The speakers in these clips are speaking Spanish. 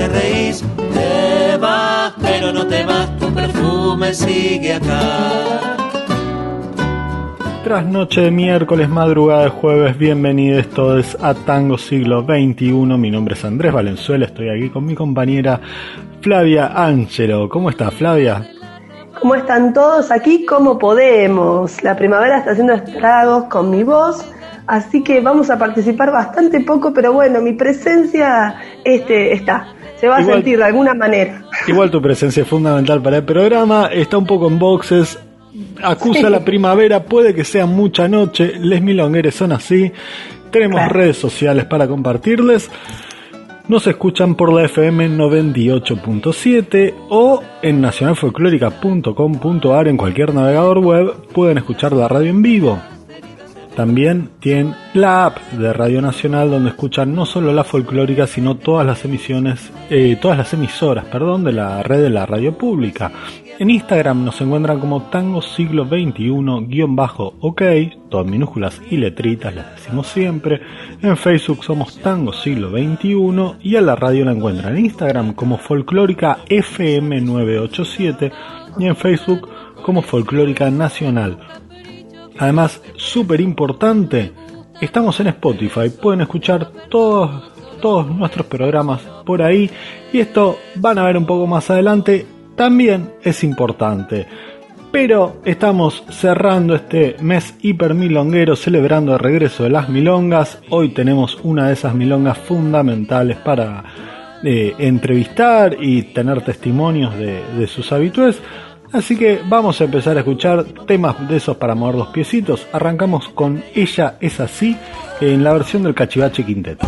te reís. Te vas, pero no te vas, tu perfume sigue acá. Tras noche de miércoles, madrugada de jueves, bienvenidos todos a Tango Siglo XXI. Mi nombre es Andrés Valenzuela, estoy aquí con mi compañera Flavia Ángelo. ¿Cómo estás, Flavia? ¿Cómo están todos aquí? ¿Cómo podemos? La primavera está haciendo estragos con mi voz, así que vamos a participar bastante poco, pero bueno, mi presencia este, está. Se va a sentir de alguna manera. Igual tu presencia es fundamental para el programa. Está un poco en boxes. Acusa la primavera, puede que sea mucha noche. Les milongueres son así. Tenemos redes sociales para compartirles. Nos escuchan por la FM 98.7 o en nacionalfolclórica.com.ar en cualquier navegador web pueden escuchar la radio en vivo. También tienen la app de Radio Nacional donde escuchan no solo la folclórica sino todas las emisiones, eh, todas las emisoras, perdón, de la red de la radio pública. En Instagram nos encuentran como Tango Siglo XXI-OK, todas minúsculas y letritas, las decimos siempre. En Facebook somos Tango Siglo XXI y a la radio la encuentran en Instagram como Folclórica FM987 y en Facebook como Folclórica Nacional. Además, súper importante, estamos en Spotify, pueden escuchar todos, todos nuestros programas por ahí y esto van a ver un poco más adelante también es importante. Pero estamos cerrando este mes hiper milonguero celebrando el regreso de las milongas. Hoy tenemos una de esas milongas fundamentales para eh, entrevistar y tener testimonios de, de sus habitués. Así que vamos a empezar a escuchar temas de esos para mover los piecitos. Arrancamos con Ella es así en la versión del Cachivache Quinteto.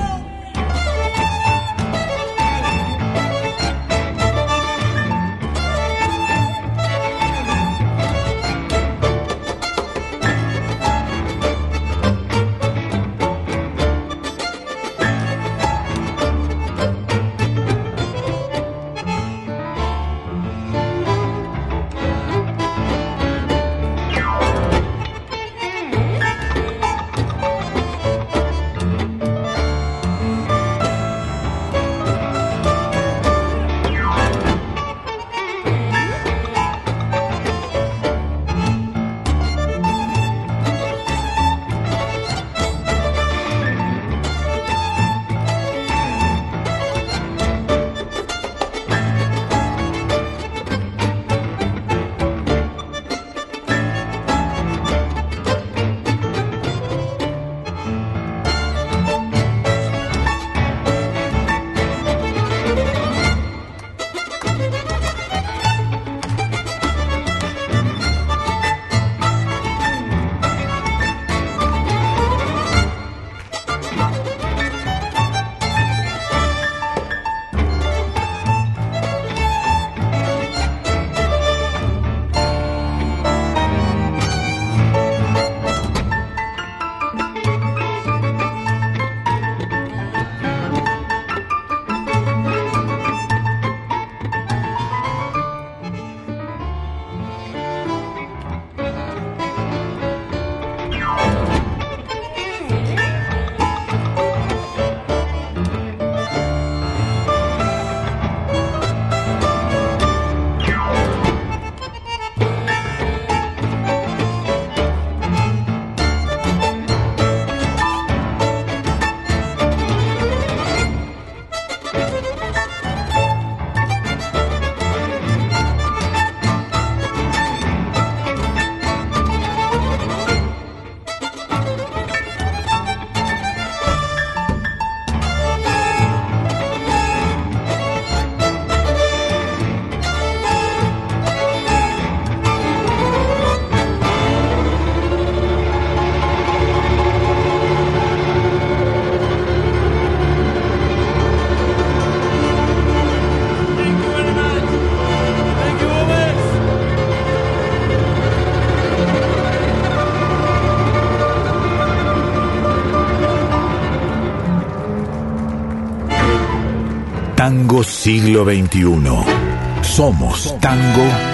Siglo XXI. Somos tango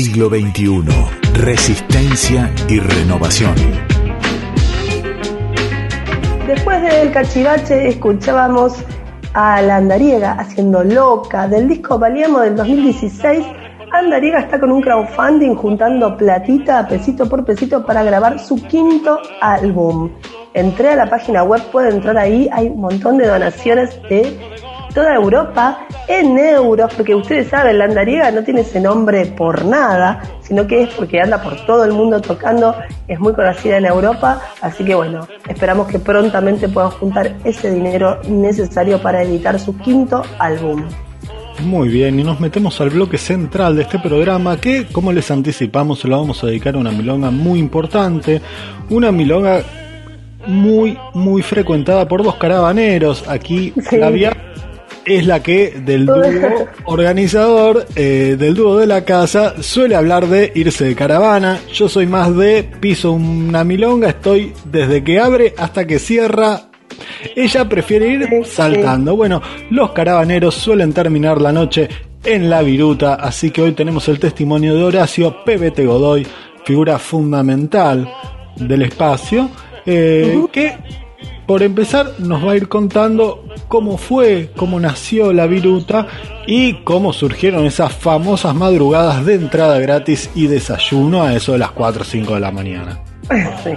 siglo XXI. Resistencia y renovación. Después del cachivache escuchábamos a la Andariega haciendo loca del disco Valíamos del 2016. Andariega está con un crowdfunding juntando platita pesito por pesito para grabar su quinto álbum. Entré a la página web, puede entrar ahí, hay un montón de donaciones de toda Europa en euros, porque ustedes saben, la andariega no tiene ese nombre por nada, sino que es porque anda por todo el mundo tocando, es muy conocida en Europa, así que bueno, esperamos que prontamente puedan juntar ese dinero necesario para editar su quinto álbum. Muy bien, y nos metemos al bloque central de este programa que, como les anticipamos, se lo vamos a dedicar a una milonga muy importante, una milonga muy, muy frecuentada por dos carabaneros. Aquí había es la que del dúo organizador, eh, del dúo de la casa, suele hablar de irse de caravana. Yo soy más de piso una milonga, estoy desde que abre hasta que cierra. Ella prefiere ir saltando. Bueno, los caravaneros suelen terminar la noche en la viruta, así que hoy tenemos el testimonio de Horacio PBT Godoy, figura fundamental del espacio, eh, que por empezar nos va a ir contando cómo fue, cómo nació la viruta y cómo surgieron esas famosas madrugadas de entrada gratis y desayuno a eso de las 4 o 5 de la mañana. Sí.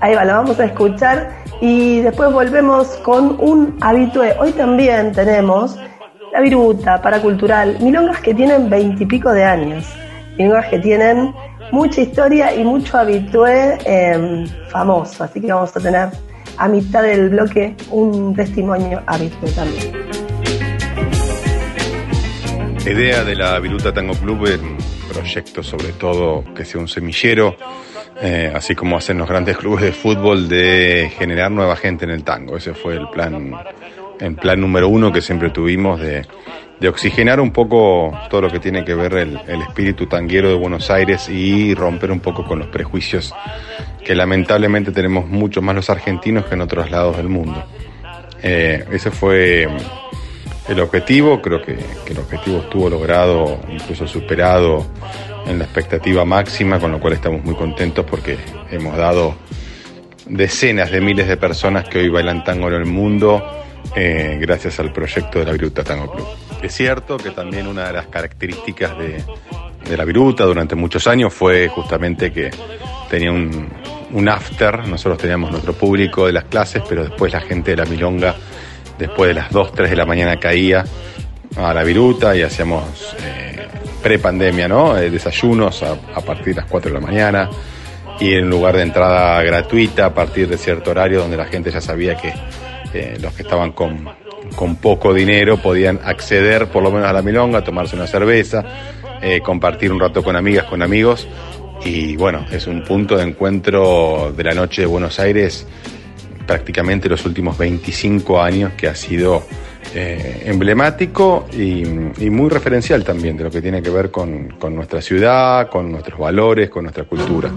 Ahí va, lo vamos a escuchar y después volvemos con un habitué. Hoy también tenemos la viruta paracultural, milongas que tienen veintipico de años, milongas que tienen mucha historia y mucho habitué em, famoso, así que vamos a tener a mitad del bloque un testimonio habitual también. La idea de la Viruta Tango Club es un proyecto sobre todo que sea un semillero, eh, así como hacen los grandes clubes de fútbol, de generar nueva gente en el tango. Ese fue el plan en plan número uno que siempre tuvimos de, oxigenar un poco todo lo que tiene que ver el, el, espíritu tanguero de Buenos Aires y romper un poco con los prejuicios que lamentablemente tenemos mucho más los argentinos que en otros lados del mundo. Eh, ese fue el objetivo, creo que, que, el objetivo estuvo logrado, incluso superado en la expectativa máxima, con lo cual estamos muy contentos porque hemos dado decenas de miles de personas que hoy bailan tango en el mundo eh, gracias al proyecto de la Viruta Tango Club. Es cierto que también una de las características de, la Viruta durante muchos años fue justamente que tenía un, un after, nosotros teníamos nuestro público de las clases, pero después la gente de la Milonga, después de las 2, 3 de la mañana caía a la Viruta y hacíamos eh, pre-pandemia, ¿no? Eh, desayunos a, a, partir de las 4 de la mañana y en lugar de entrada gratuita a partir de cierto horario donde la gente ya sabía que los que estaban con, con, poco dinero podían acceder por lo menos a la Milonga, tomarse una cerveza, eh, compartir un rato con amigas, con amigos y bueno, es un punto de encuentro de la noche de Buenos Aires prácticamente los últimos 25 años que ha sido eh, emblemático y, y, muy referencial también de lo que tiene que ver con, con nuestra ciudad, con nuestros valores, con nuestra cultura.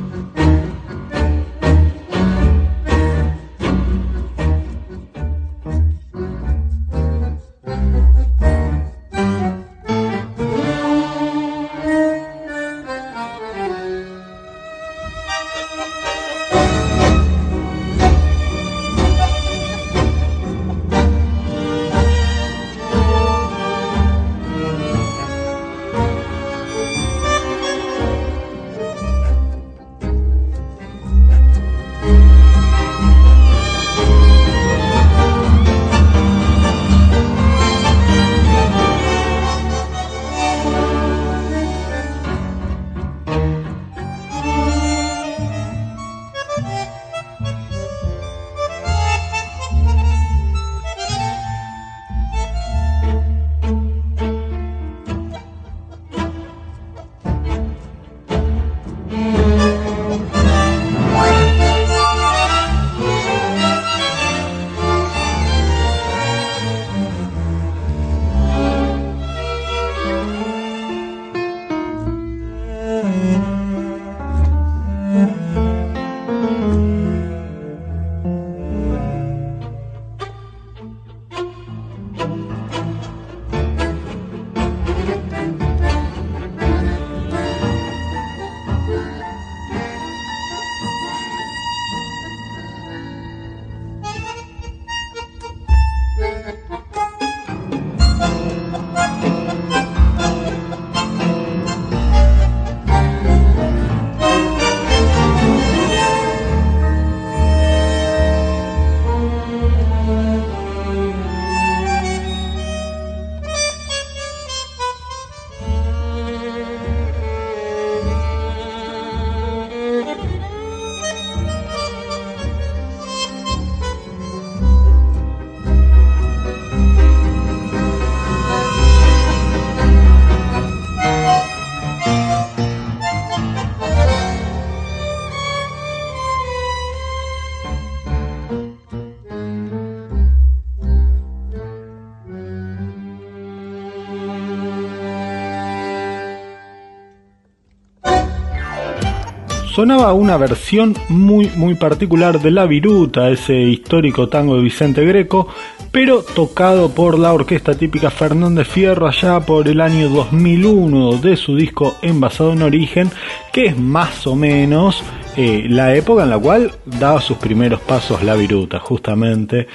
Sonaba una versión muy muy particular de La Viruta, ese histórico tango de Vicente Greco, pero tocado por la orquesta típica Fernández Fierro allá por el año 2001 de su disco Envasado en Origen, que es más o menos eh, la época en la cual daba sus primeros pasos La Viruta, justamente.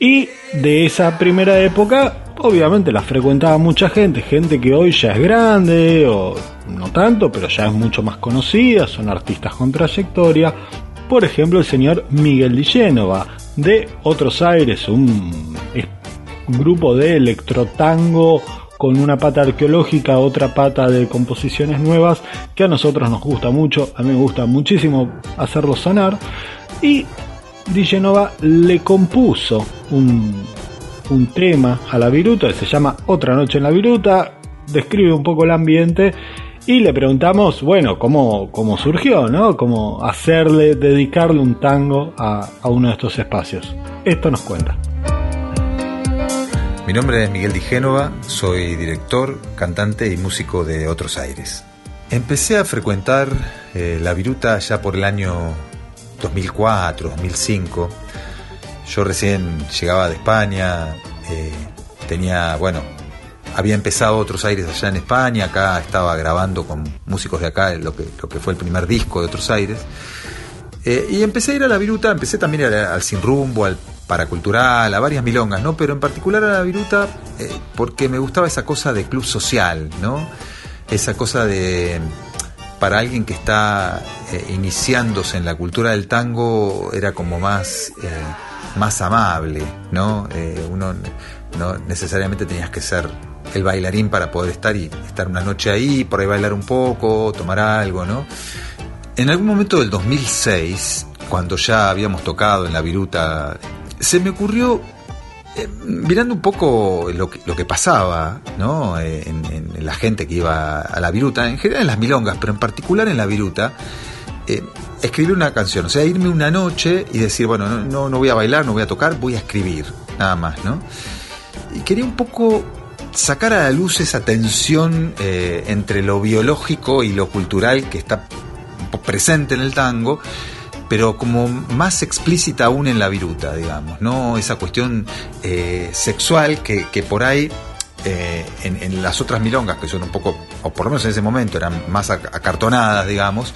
Y de esa primera época, obviamente la frecuentaba mucha gente, gente que hoy ya es grande o no tanto, pero ya es mucho más conocida, son artistas con trayectoria. Por ejemplo, el señor Miguel Di Génova, de Otros Aires, un grupo de electrotango con una pata arqueológica, otra pata de composiciones nuevas, que a nosotros nos gusta mucho, a mí me gusta muchísimo hacerlo sonar. Y Di Genova le compuso un, un tema a la viruta se llama Otra Noche en la Viruta, describe un poco el ambiente y le preguntamos, bueno, cómo, cómo surgió, ¿no? Cómo hacerle, dedicarle un tango a, a uno de estos espacios. Esto nos cuenta. Mi nombre es Miguel Di Génova, soy director, cantante y músico de Otros Aires. Empecé a frecuentar eh, la viruta ya por el año 2004, 2005. Yo recién llegaba de España, eh, tenía, bueno, había empezado Otros Aires allá en España, acá estaba grabando con músicos de acá lo que, lo que fue el primer disco de Otros Aires. Eh, y empecé a ir a la viruta, empecé también al Sin Rumbo, al Paracultural, a varias milongas, ¿no? Pero en particular a la viruta eh, porque me gustaba esa cosa de club social, ¿no? Esa cosa de para alguien que está eh, iniciándose en la cultura del tango era como más, más amable, ¿no? uno no necesariamente tenías que ser el bailarín para poder estar y estar una noche ahí, por ahí bailar un poco, tomar algo, ¿no? En algún momento del 2006, cuando ya habíamos tocado en la viruta, se me ocurrió, eh, mirando un poco lo que, lo que pasaba ¿no? Eh, en, la gente que iba a la viruta, en general en las milongas, pero en particular en la viruta, eh, escribir una canción, o sea, irme una noche y decir, bueno, no, no voy a bailar, no voy a tocar, voy a escribir, nada más, ¿no? Y quería un poco sacar a la luz esa tensión entre lo biológico y lo cultural que está presente en el tango, pero como más explícita aún en la viruta, digamos, ¿no? Esa cuestión eh, sexual que, por ahí eh, en, las otras milongas, que son un poco, o por lo menos en ese momento eran más acartonadas, digamos,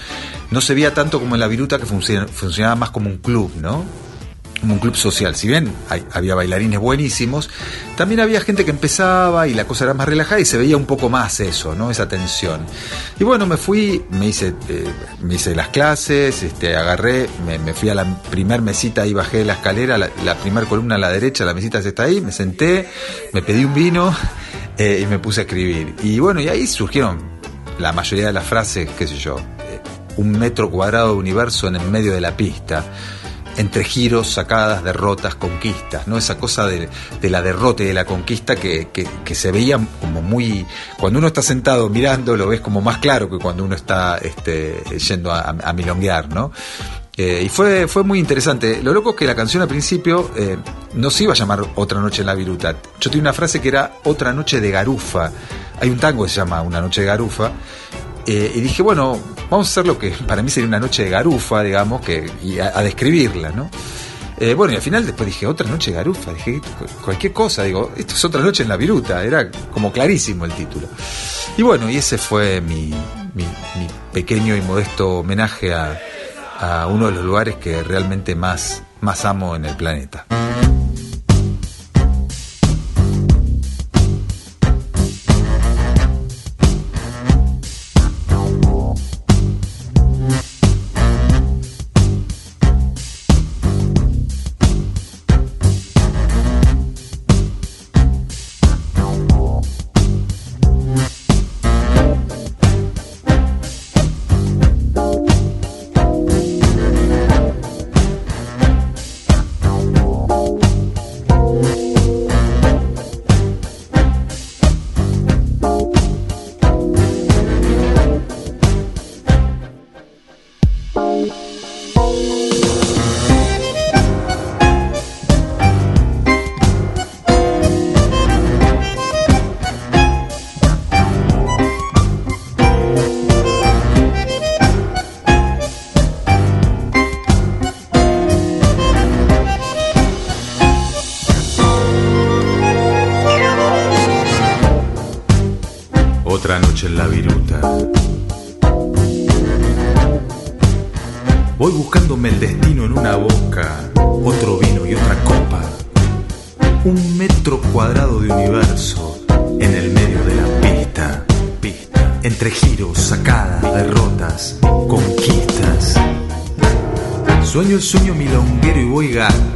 no se veía tanto como en la viruta que funcionaba más como un club, ¿no? Un club social. Si bien había bailarines buenísimos, también había gente que empezaba y la cosa era más relajada y se veía un poco más eso, ¿no? Esa tensión. Y bueno, me fui, me hice, eh, me hice las clases, este, agarré, me, fui a la primer mesita y bajé la escalera, la, la primer columna a la derecha, la mesita está ahí, me senté, me pedí un vino eh, y me puse a escribir. Y bueno, y ahí surgieron la mayoría de las frases, qué sé yo, eh, un metro cuadrado de universo en el medio de la pista entre giros, sacadas, derrotas, conquistas, ¿no? Esa cosa de, la derrota y de la conquista que, se veía como muy. Cuando uno está sentado mirando, lo ves como más claro que cuando uno está este, yendo a, milonguear, ¿no? Eh, y fue, fue muy interesante. Lo loco es que la canción al principio eh, no se iba a llamar Otra Noche en la Viruta. Yo tenía una frase que era Otra Noche de Garufa. Hay un tango que se llama Una Noche de Garufa. Eh, y dije, bueno, vamos a hacer lo que para mí sería una noche de garufa, digamos, que, y a, describirla, ¿no? Eh, bueno, y al final después dije, otra noche de garufa, dije, cualquier cosa, digo, esto es otra noche en la viruta, era como clarísimo el título. Y bueno, y ese fue mi, pequeño y modesto homenaje a, a, uno de los lugares que realmente más, más amo en el planeta.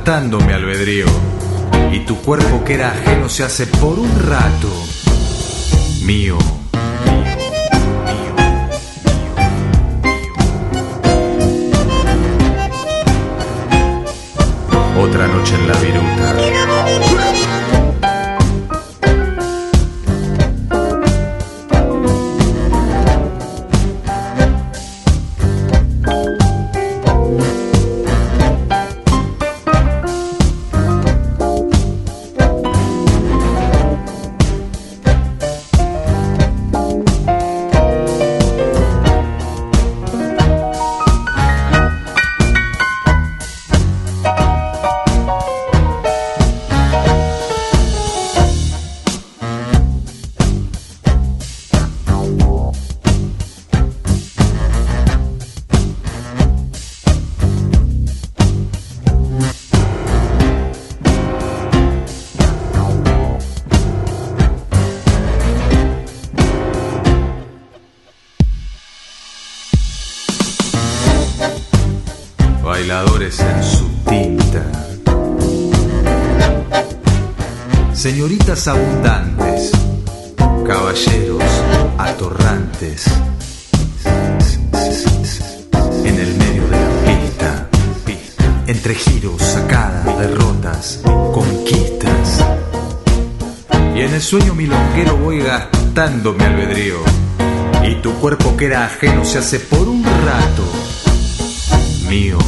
Dándome albedrío. Y tu cuerpo que era ajeno se hace por un rato mío. Otra noche en la viruta. Señoritas abundantes, caballeros atorrantes, en el medio de la pista, entre giros, sacadas, derrotas, conquistas. Y en el sueño milonguero voy gastando mi albedrío. Y tu cuerpo que era ajeno se hace por un rato mío,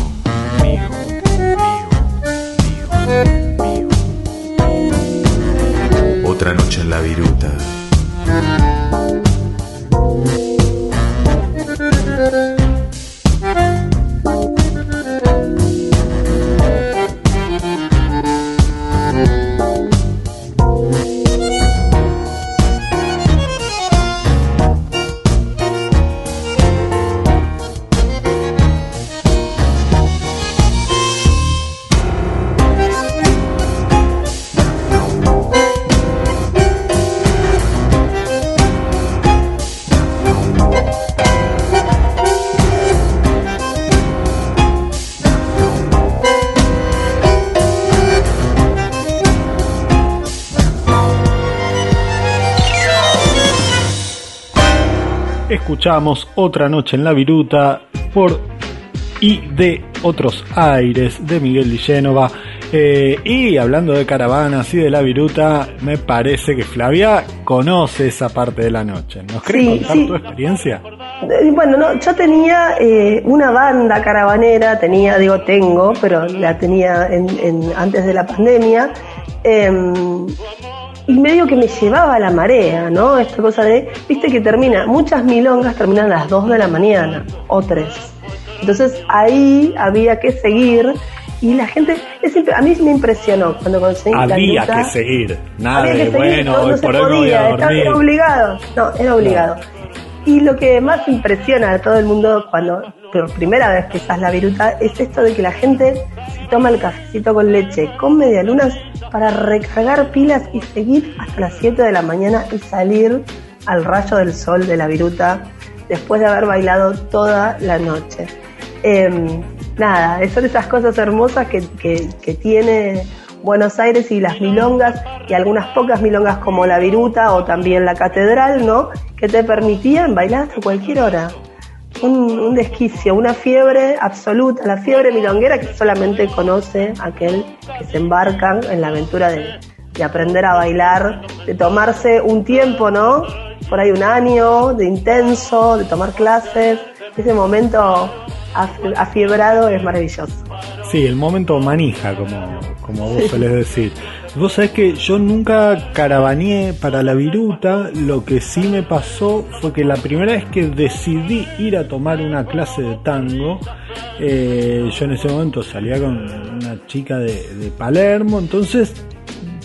escuchamos Otra Noche en la Viruta por y de Otros Aires de Miguel Di Génova. Eh, y hablando de caravanas y de la viruta, me parece que Flavia conoce esa parte de la noche. ¿Nos querés contar tu experiencia? Eh, bueno, no, yo tenía eh, una banda caravanera, tenía, digo tengo, pero la tenía en, antes de la pandemia. Em, y medio que me llevaba la marea, ¿no? Esta cosa de, viste que termina, muchas milongas terminan a las 2 de la mañana o 3. Entonces ahí había que seguir y la gente, es a mí me impresionó cuando conseguí Había que seguir, nada de bueno, no, se podía, era obligado, no, era obligado. Y lo que más impresiona a todo el mundo cuando por primera vez que estás la viruta es esto de que la gente se toma el cafecito con leche con medialunas para recargar pilas y seguir hasta las 7 de la mañana y salir al rayo del sol de la viruta después de haber bailado toda la noche. Em, nada, son esas cosas hermosas que, que, tiene Buenos Aires y las milongas y algunas pocas milongas como la viruta o también la catedral, ¿no? Que te permitían bailar hasta cualquier hora. Un, desquicio, una fiebre absoluta, la fiebre milonguera que solamente conoce aquel que se embarcan en la aventura de, de aprender a bailar, de tomarse un tiempo, ¿no? Por ahí un año de intenso, de tomar clases. Ese momento afiebrado es maravilloso. Sí, el momento manija, como, como vos solés decir. Vos sabés que yo nunca caravaneé para la viruta, lo que sí me pasó fue que la primera vez que decidí ir a tomar una clase de tango, eh, yo en ese momento salía con una chica de Palermo, entonces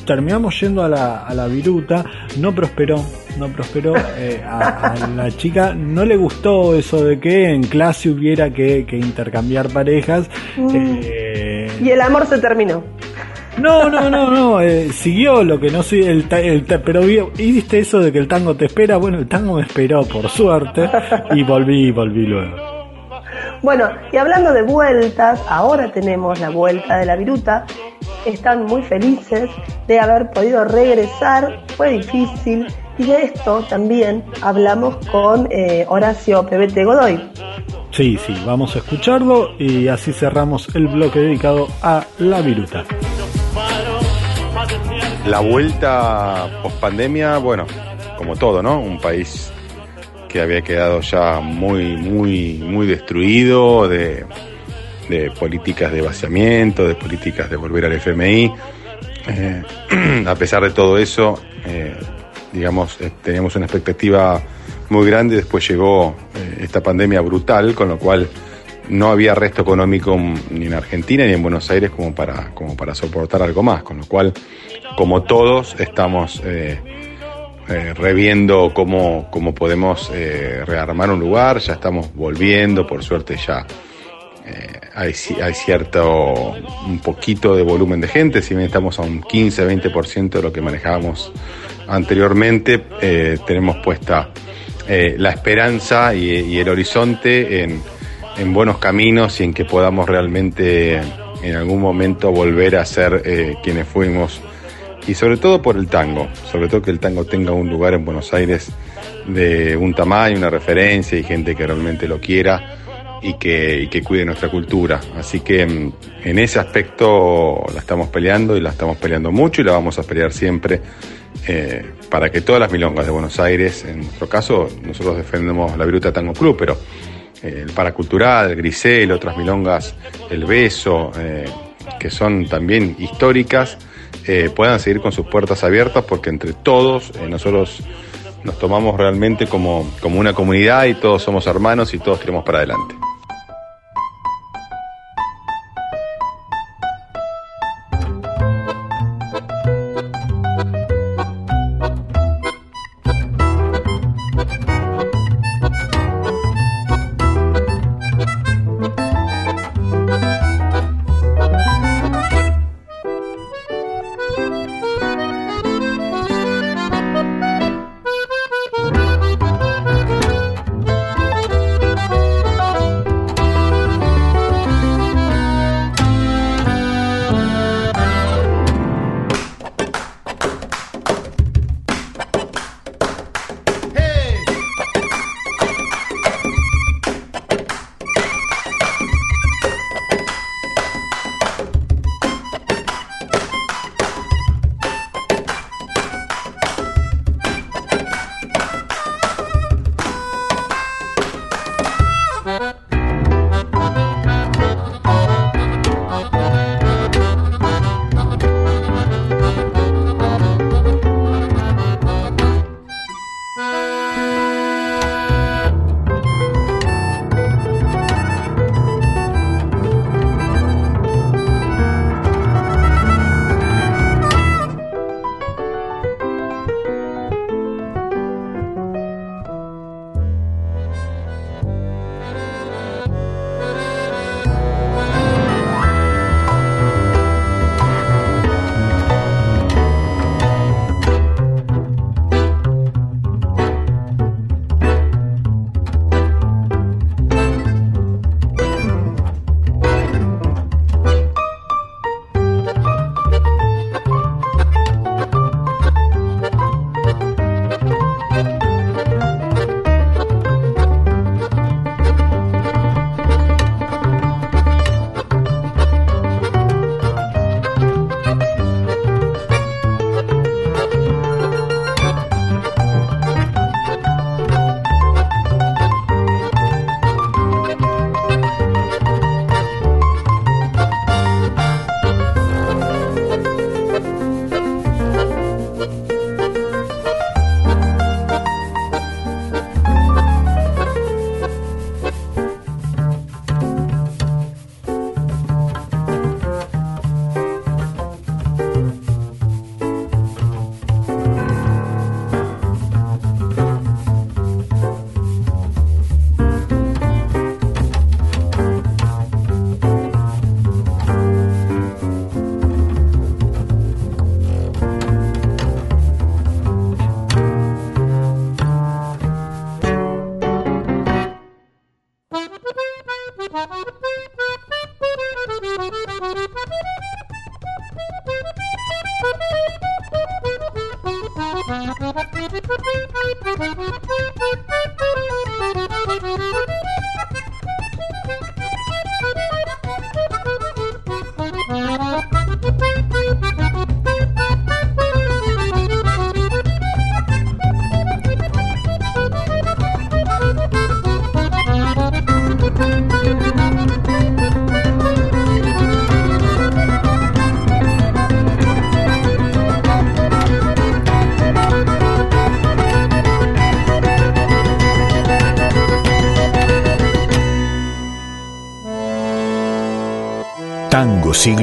terminamos yendo a la, a la viruta, no prosperó, no prosperó. Eh, a, la chica no le gustó eso de que en clase hubiera que, intercambiar parejas. Eh, y el amor se terminó. No, no, no, no, eh, siguió lo que no soy el, el, pero y viste eso de que el tango te espera, bueno, el tango me esperó por suerte y volví, volví luego. Bueno, y hablando de vueltas, ahora tenemos la vuelta de la viruta. Están muy felices de haber podido regresar. Fue difícil. Y de esto también hablamos con eh, Horacio PBT Godoy. Sí, sí, vamos a escucharlo y así cerramos el bloque dedicado a la viruta. La vuelta post pandemia, bueno, como todo, ¿no? Un país que había quedado ya muy, muy, muy destruido de, políticas de vaciamiento, de políticas de volver al FMI. Eh, a pesar de todo eso, eh, digamos, eh, teníamos una expectativa muy grande, después llegó esta pandemia brutal, con lo cual no había resto económico ni en Argentina ni en Buenos Aires como para, como para soportar algo más, con lo cual, como todos, estamos eh, reviendo cómo, cómo podemos rearmar un lugar, ya estamos volviendo, por suerte ya hay, hay, cierto, un poquito de volumen de gente, si bien estamos a un 15-20% de lo que manejábamos anteriormente, tenemos puesta la esperanza y, el horizonte en, en buenos caminos y en que podamos realmente en algún momento volver a ser eh, quienes fuimos. Y sobre todo por el tango, sobre todo que el tango tenga un lugar en Buenos Aires de un tamaño, una referencia y gente que realmente lo quiera y que, cuide nuestra cultura. Así que mm, en ese aspecto la estamos peleando y la estamos peleando mucho y la vamos a pelear siempre eh, para que todas las milongas de Buenos Aires, en nuestro caso nosotros defendemos la Viruta Tango Club, pero eh, el Paracultural, el Grisel, otras milongas, el Beso, eh, que son también históricas, puedan seguir con sus puertas abiertas porque entre todos nosotros nos tomamos realmente como, como una comunidad y todos somos hermanos y todos tiramos para adelante.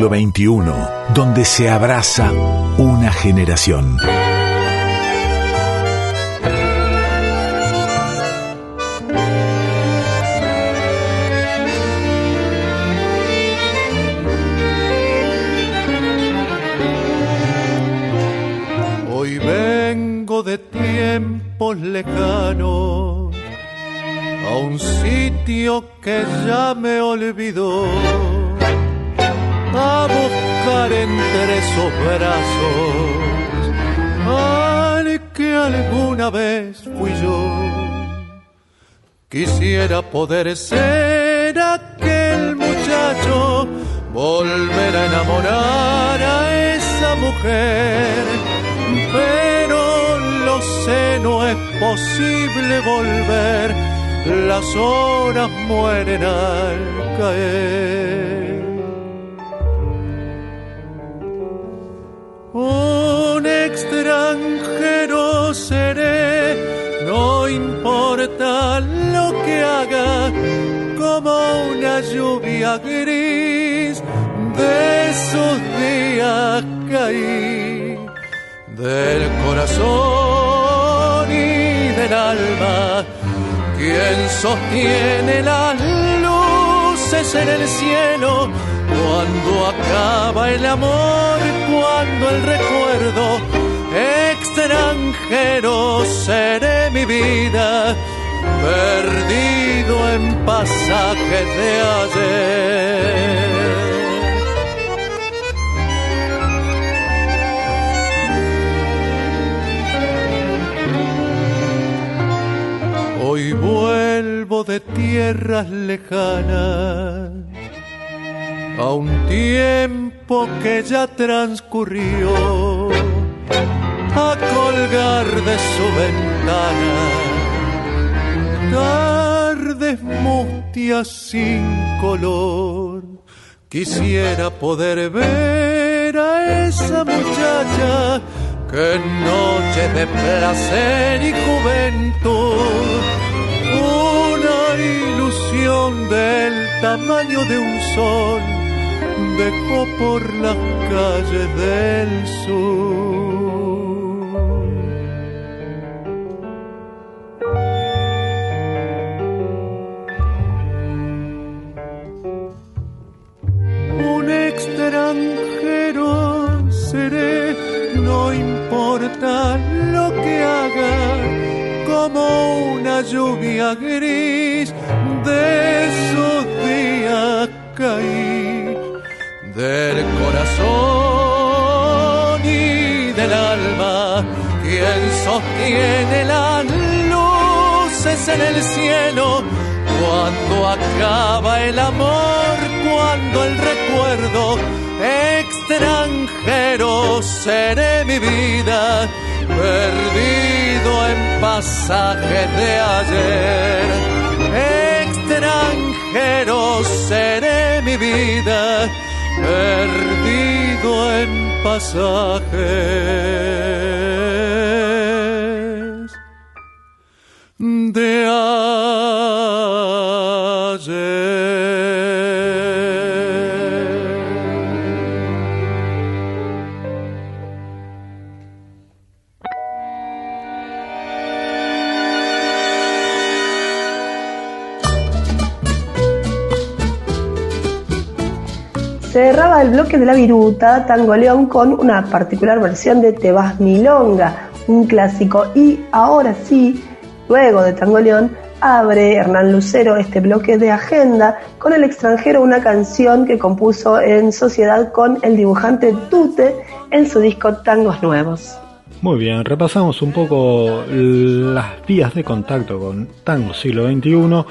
Siglo XXI, donde se abraza una generación. Quisiera poder ser aquel muchacho, volver a enamorar a esa mujer, pero lo sé, no es posible volver, las horas mueren al caer. Un extranjero seré, no importa lluvia gris de esos días caí del corazón y del alma. Quien sostiene las luces en el cielo cuando acaba el amor, cuando el recuerdo extranjero seré mi vida, perdido en pasajes de ayer. Hoy vuelvo de tierras lejanas a un tiempo que ya transcurrió a colgar de su ventana tardes mustias sin color. Quisiera poder ver a esa muchacha que en noches de placer y juventud una ilusión del tamaño de un sol dejó por las calles del sur. Lluvia gris de esos días caí del corazón y del alma. Quien sostiene las luces en el cielo cuando acaba el amor, cuando el recuerdo extranjero seré mi vida, perdido en pasajes de ayer. Extranjero seré mi vida, perdido en pasajes El bloque de la viruta Tango León con una particular versión de Te vas milonga, un clásico. Y ahora sí, luego de Tango León, abre Hernán Lucero este bloque de agenda con El extranjero, una canción que compuso en sociedad con el dibujante Tute en su disco Tangos Nuevos. Muy bien, repasamos un poco las vías de contacto con Tango Siglo XXI.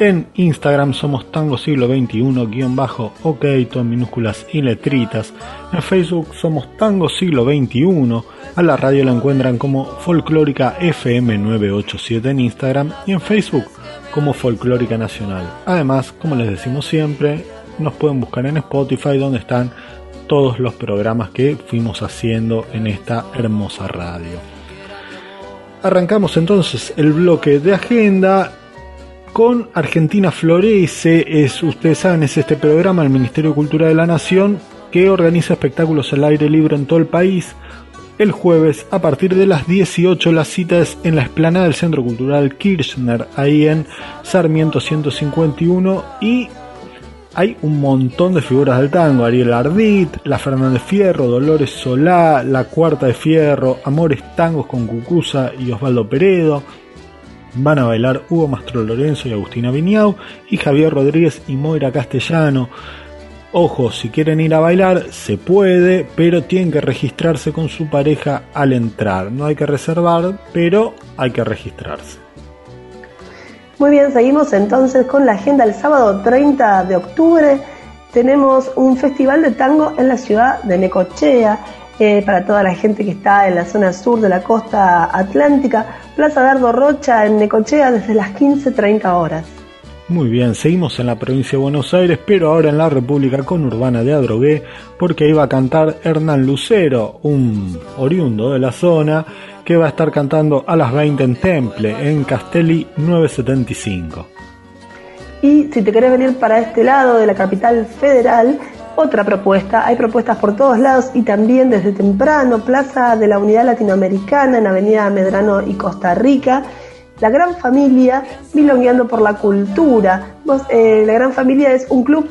En Instagram somos Tango Siglo XXI-ok, todo en minúsculas y letritas. En Facebook somos Tango Siglo XXI. A la radio la encuentran como Folclórica FM 987 en Instagram y en Facebook como Folclórica Nacional. Además, como les decimos siempre, nos pueden buscar en Spotify donde están todos los programas que fuimos haciendo en esta hermosa radio. Arrancamos entonces el bloque de agenda con Argentina Florece. Es, ustedes saben, es este programa del Ministerio de Cultura de la Nación que organiza espectáculos al aire libre en todo el país. El jueves, a partir de las 18, la cita es en la explanada del Centro Cultural Kirchner, ahí en Sarmiento 151. Y hay un montón de figuras del tango: Ariel Ardit, La Fernández Fierro, Dolores Solá, La Cuarta de Fierro, Amores Tangos con Cucusa y Osvaldo Peredo Van a bailar Hugo Mastro Lorenzo y Agustina Viñau y Javier Rodríguez y Moira Castellano. Ojo, si quieren ir a bailar, se puede, pero tienen que registrarse con su pareja al entrar. No hay que reservar, pero hay que registrarse. Muy bien, seguimos entonces con la agenda el sábado 30 de octubre. Tenemos un festival de tango en la ciudad de Necochea. Eh, para toda la gente que está en la zona sur de la costa atlántica, Plaza Dardo Rocha en Necochea desde las 15.30 horas. Muy bien, seguimos en la provincia de Buenos Aires, pero ahora en la República con Urbana de Adrogué, porque iba a cantar Hernán Lucero, un oriundo de la zona, que va a estar cantando a las 20 en Temple, en Castelli 975. Y si te querés venir para este lado de la capital federal, otra propuesta, hay propuestas por todos lados y también desde temprano, Plaza de la Unidad Latinoamericana en Avenida Medrano y Costa Rica, la Gran Familia, milongueando por la cultura. Eh, la Gran Familia es un club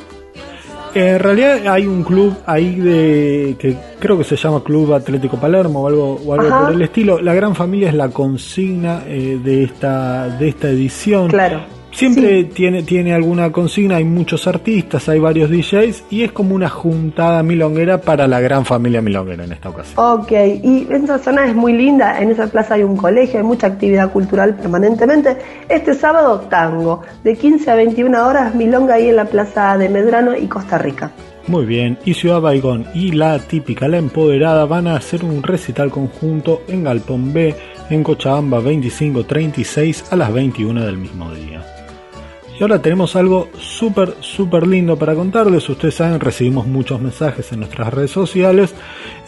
en realidad hay un club ahí de que creo que se llama Club Atlético Palermo o algo, o algo por el estilo. La gran familia es la consigna eh, de esta de esta edición. Claro. Siempre tiene, tiene alguna consigna, hay muchos artistas, hay varios DJs y es como una juntada milonguera para la gran familia milonguera en esta ocasión. Ok, y esa zona es muy linda, en esa plaza hay un colegio, hay mucha actividad cultural permanentemente. Este sábado tango, de 15 a 21 horas, milonga ahí en la plaza de Medrano y Costa Rica. Muy bien, y Ciudad Baigón y La Típica, La Empoderada van a hacer un recital conjunto en Galpón B, en Cochabamba 2536 a las 21 del mismo día. Y ahora tenemos algo súper, súper lindo para contarles. Ustedes saben, recibimos muchos mensajes en nuestras redes sociales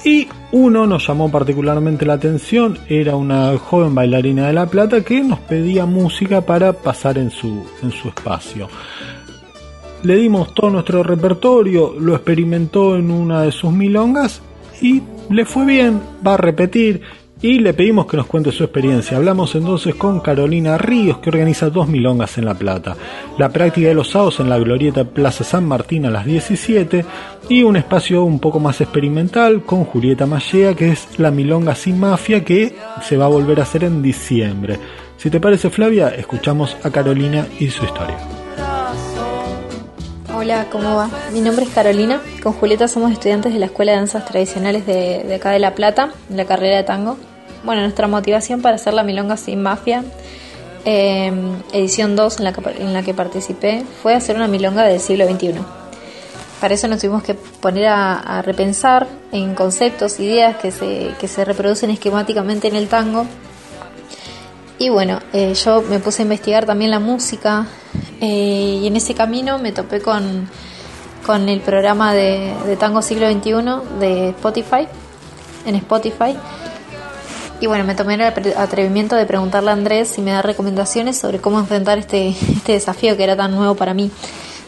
y uno nos llamó particularmente la atención. Era una joven bailarina de La Plata que nos pedía música para pasar en su, en su espacio. Le dimos todo nuestro repertorio, lo experimentó en una de sus milongas y le fue bien, va a repetir y le pedimos que nos cuente su experiencia. Hablamos entonces con Carolina Ríos, que organiza dos milongas en La Plata. La práctica de los sábados en la glorieta Plaza San Martín a las 17 y un espacio un poco más experimental con Julieta Mallea, que es la milonga sin mafia que se va a volver a hacer en diciembre. Si te parece Flavia, escuchamos a Carolina y su historia. Hola, ¿cómo va? Mi nombre es Carolina. Con Julieta somos estudiantes de la Escuela de Danzas Tradicionales de, de acá de La Plata, en la carrera de tango bueno, nuestra motivación para hacer la Milonga Sin Mafia, em, edición 2 en la, que, en la que participé, fue hacer una Milonga del siglo XXI. Para eso nos tuvimos que poner a, repensar en conceptos, ideas que se, que se reproducen esquemáticamente en el tango. Y bueno, eh, yo me puse a investigar también la música eh, y en ese camino me topé con, con el programa de, Tango Siglo XXI de Spotify, en Spotify, y bueno, me tomé el atrevimiento de preguntarle a Andrés si me da recomendaciones sobre cómo enfrentar este, este desafío que era tan nuevo para mí.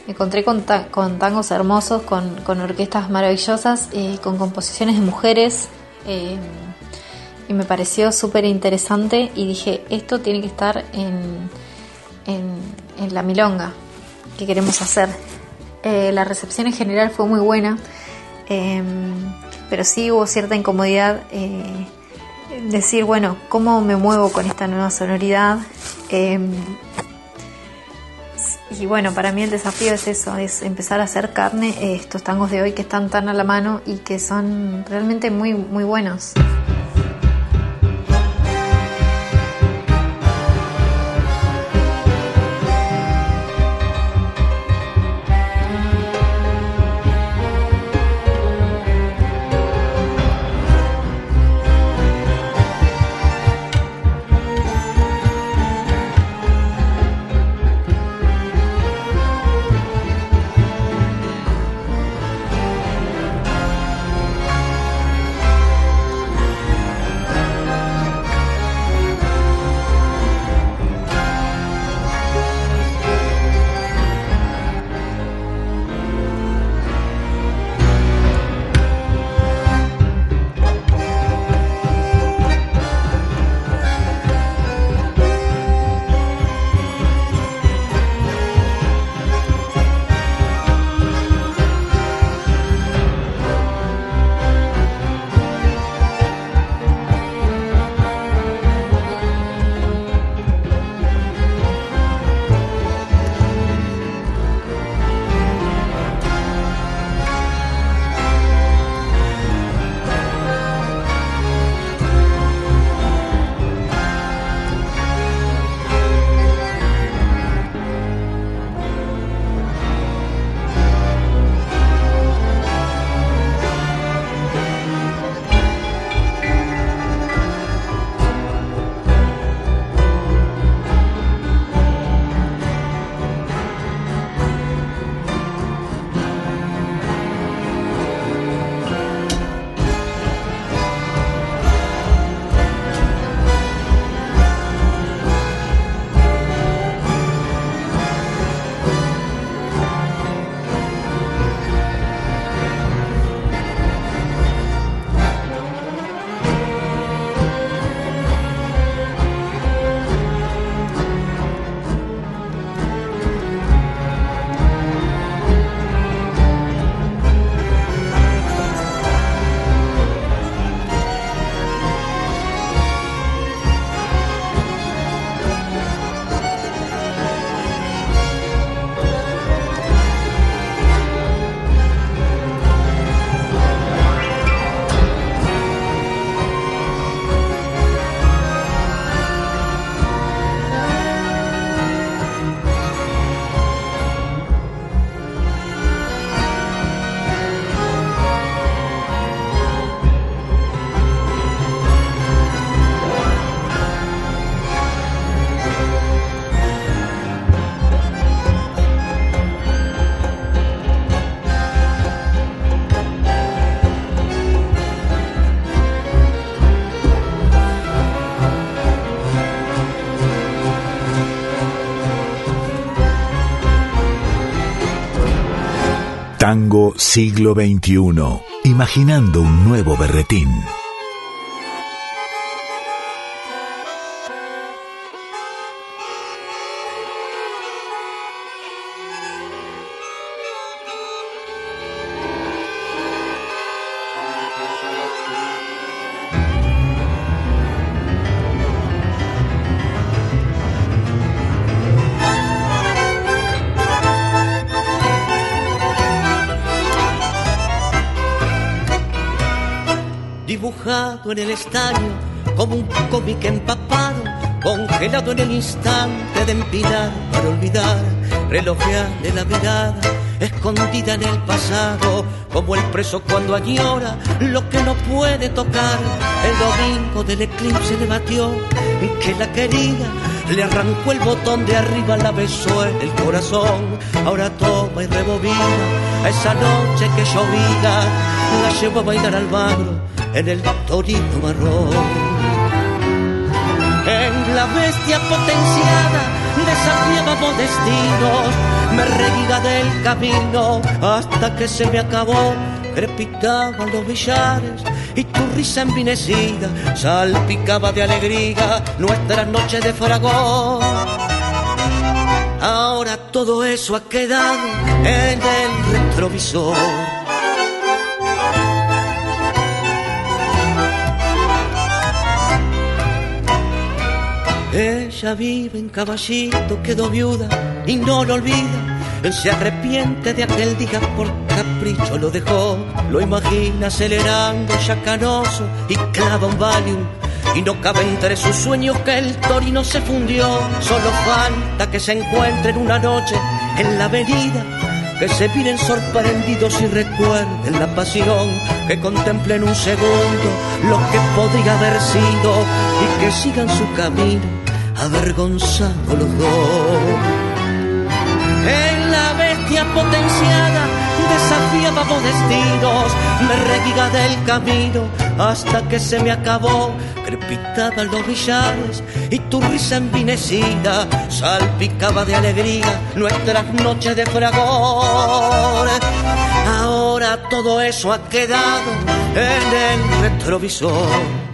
Me encontré con, con tangos hermosos, con, con orquestas maravillosas, eh, con composiciones de mujeres. Eh, y me pareció súper interesante y dije, esto tiene que estar en, en, la milonga que queremos hacer. Eh, la recepción en general fue muy buena, pero sí hubo cierta incomodidad decir, bueno, ¿cómo me muevo con esta nueva sonoridad? Em, y bueno, para mí el desafío es eso, es empezar a hacer carne eh, estos tangos de hoy que están tan a la mano y que son realmente muy, muy buenos. Tango siglo XXI, imaginando un nuevo berretín. En el estaño como un cómic empapado, congelado en el instante de empinar para olvidar, relojearle la mirada, escondida en el pasado, como el preso cuando añora lo que no puede tocar. El domingo del eclipse le batió que la quería, le arrancó el botón de arriba, la besó en el corazón. Ahora toma y rebobina a esa noche que llovía, la llevó a bailar al magro en el torino marrón. En la bestia potenciada desafiábamos destinos, me reía del camino hasta que se me acabó. Crepitaban los billares y tu risa envinecida salpicaba de alegría nuestra noche de fragón. Ahora todo eso ha quedado en el retrovisor Ella vive en caballito, quedó viuda y no lo olvida. Él se arrepiente de aquel día por capricho lo dejó. Lo imagina acelerando ya canoso y clava un valium. Y no cabe entre sus sueños que el torino se fundió. Solo falta que se encuentren una noche en la avenida. Que se miren sorprendidos y recuerden la pasión. Que contemplen un segundo lo que podría haber sido. Y que sigan su camino avergonzado los dos. En la bestia potenciada desafiábamos destinos, me reguiga del camino hasta que se me acabó. Crepitaban los billares y tu risa envinecida salpicaba de alegría nuestras noches de fragor. Ahora todo eso ha quedado en el retrovisor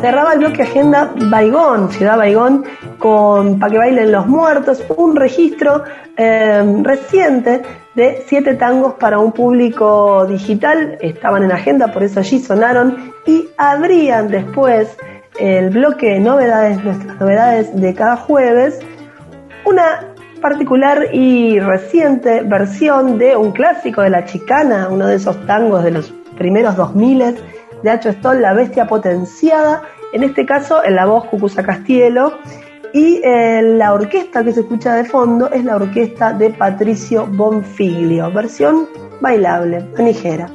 cerraba el bloque Agenda Baigón, Ciudad Baigón, con Pa' que bailen los muertos, un registro eh, reciente de siete tangos para un público digital. Estaban en agenda, por eso allí sonaron y abrían después el bloque de novedades, nuestras novedades de cada jueves, una particular y reciente versión de un clásico de la chicana, uno de esos tangos de los primeros 2000 de Hacho Stoll, La Bestia Potenciada, en este caso en la voz Cucusa Castielo, y eh, la orquesta que se escucha de fondo es la orquesta de Patricio Bonfiglio, versión bailable, manijera.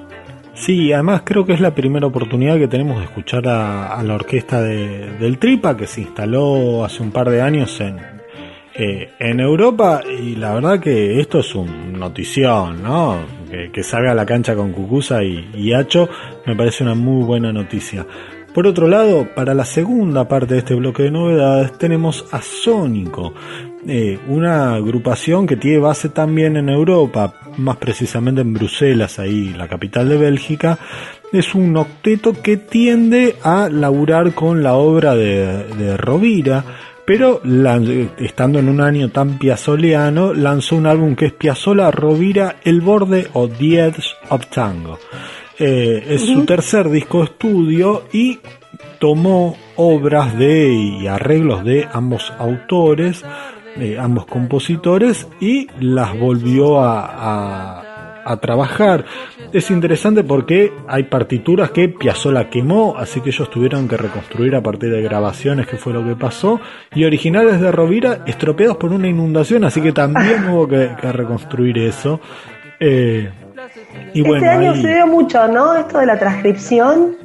Sí, además creo que es la primera oportunidad que tenemos de escuchar a, la orquesta de, del Tripa, que se instaló hace un par de años en, eh, en Europa, y la verdad que esto es un notición, ¿no? Que, salga a la cancha con Cucusa y, Hacho, me parece una muy buena noticia. Por otro lado, para la segunda parte de este bloque de novedades tenemos a Sónico, eh, una agrupación que tiene base también en Europa, más precisamente en Bruselas, ahí la capital de Bélgica. Es un octeto que tiende a laburar con la obra de, Rovira, pero estando en un año tan piazzoleano, lanzó un álbum que es Piazzola Rovira El Borde o The Edge of Tango. Eh, es su tercer disco de estudio y tomó obras de y arreglos de ambos autores, de ambos compositores y las volvió a, trabajar. Es interesante porque hay partituras que Piazzolla quemó, así que ellos tuvieron que reconstruir a partir de grabaciones, que fue lo que pasó, y originales de Rovira estropeados por una inundación, así que también hubo que, reconstruir eso. Eh, este año se dio mucho, ¿no? Esto de la transcripción,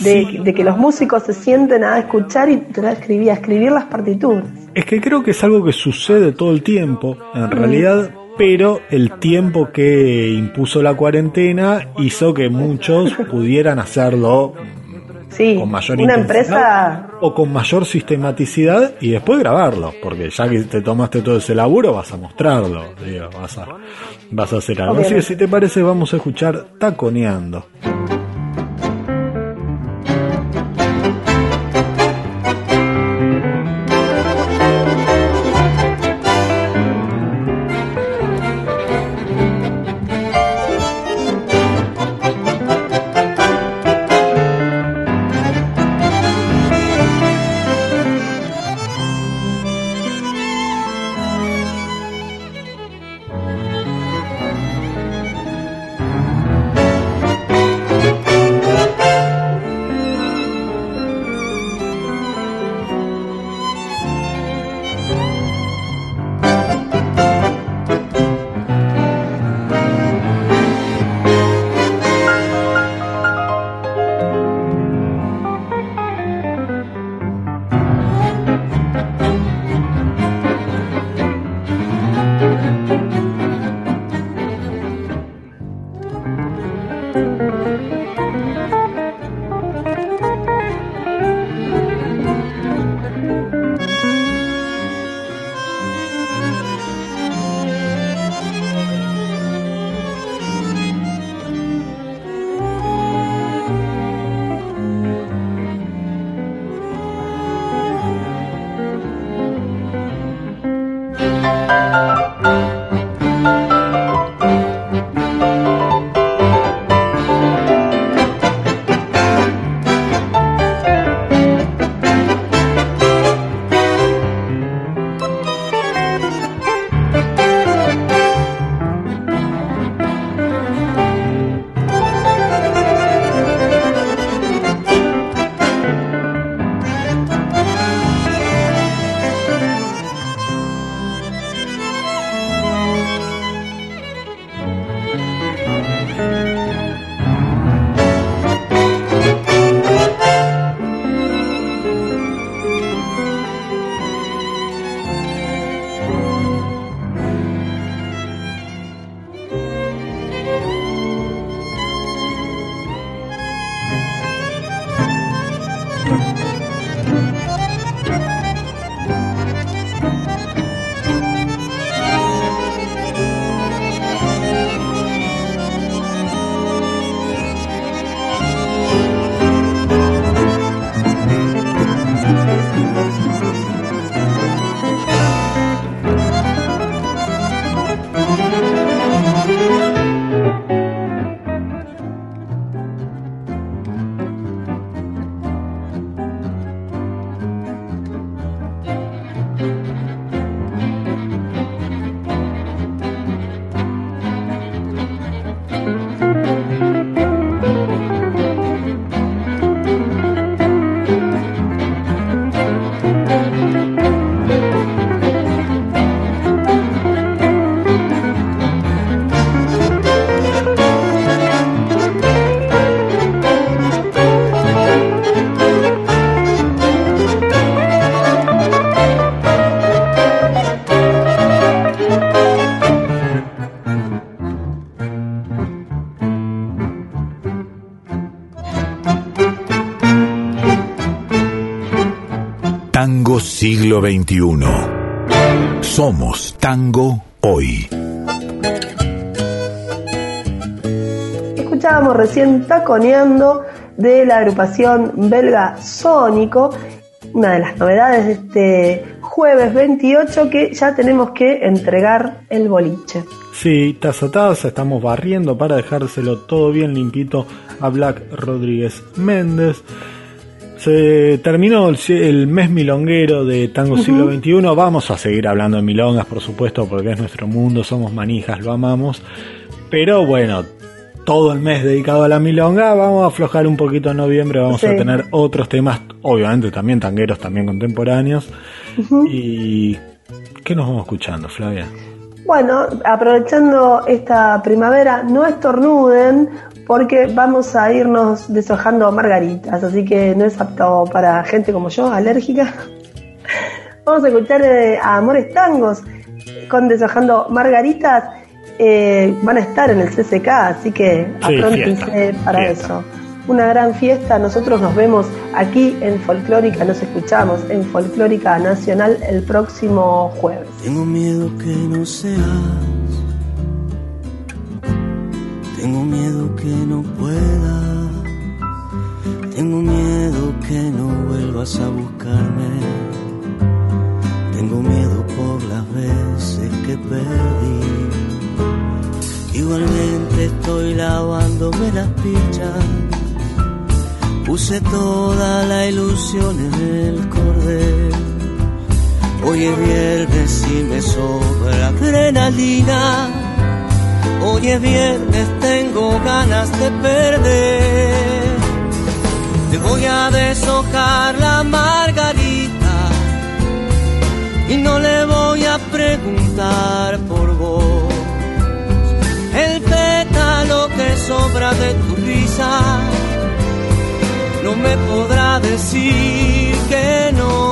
de, que los músicos se sienten a escuchar y a escribir, a escribir las partituras. Es que creo que es algo que sucede todo el tiempo, en realidad, pero el tiempo que impuso la cuarentena hizo que muchos pudieran hacerlo Sí, con mayor una empresa- o con mayor sistematicidad y después grabarlo, porque ya que te tomaste todo ese laburo vas a mostrarlo, digo, vas a, vas a hacer algo. Así que Obviamente. si te parece vamos a escuchar Taconeando. Somos tango hoy. Escuchábamos recién Taconeando de la agrupación belga Sónico, una de las novedades de este jueves 28 que ya tenemos que entregar el boliche. Sí, taza a taza, estamos barriendo para dejárselo todo bien limpito a Black Rodríguez Méndez. Se terminó el, el mes milonguero de Tango Siglo XXI. Vamos a seguir hablando de milongas, por supuesto, porque es nuestro mundo, somos manijas, lo amamos. Pero bueno, todo el mes dedicado a la milonga, vamos a aflojar un poquito en noviembre, vamos Sí. a tener otros temas, obviamente también tangueros, también contemporáneos. Y ¿qué nos vamos escuchando, Flavia? Bueno, aprovechando esta primavera, no estornuden porque vamos a irnos deshojando margaritas, así que no es apto para gente como yo, alérgica. Vamos a escuchar eh, a Amores Tangos con Deshojando Margaritas. eh, van a estar en el CCK, así que Sí, apróntense fiesta, para fiesta. eso. una gran fiesta. Nosotros nos vemos aquí en Folclórica, nos escuchamos en Folclórica Nacional el próximo jueves. Tengo miedo que no seas, que no pueda, tengo miedo que no vuelvas a buscarme, tengo miedo por las veces que perdí. Igualmente estoy lavándome las pichas Puse toda la ilusión en el cordel. Hoy es viernes y me sobra adrenalina. Hoy es viernes, tengo ganas de perder. Te voy a deshojar la margarita y no le voy a preguntar por vos. El pétalo que sobra de tu risa no me podrá decir que no.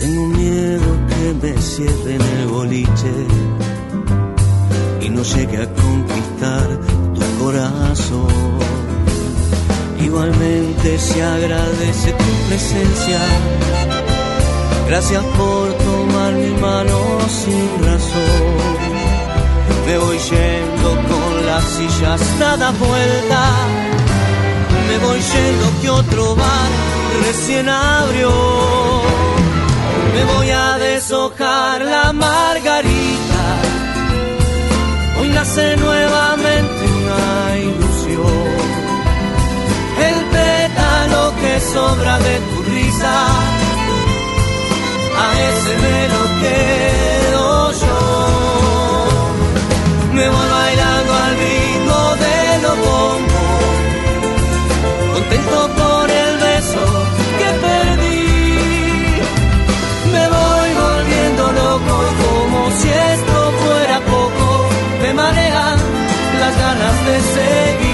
Tengo miedo que me cierre en el boliche y no llegue a conquistar tu corazón. Igualmente se agradece tu presencia. Gracias por tomar mi mano sin razón. Me voy yendo con las sillas nada vuelta. Me voy yendo que otro bar recién abrió. Me voy a deshojar la margarita. Hoy nace nuevamente una ilusión. El pétalo que sobra de tu risa. A ese me lo quedo yo. Me voy bailando al ritmo si esto fuera poco, me marean las ganas de seguir.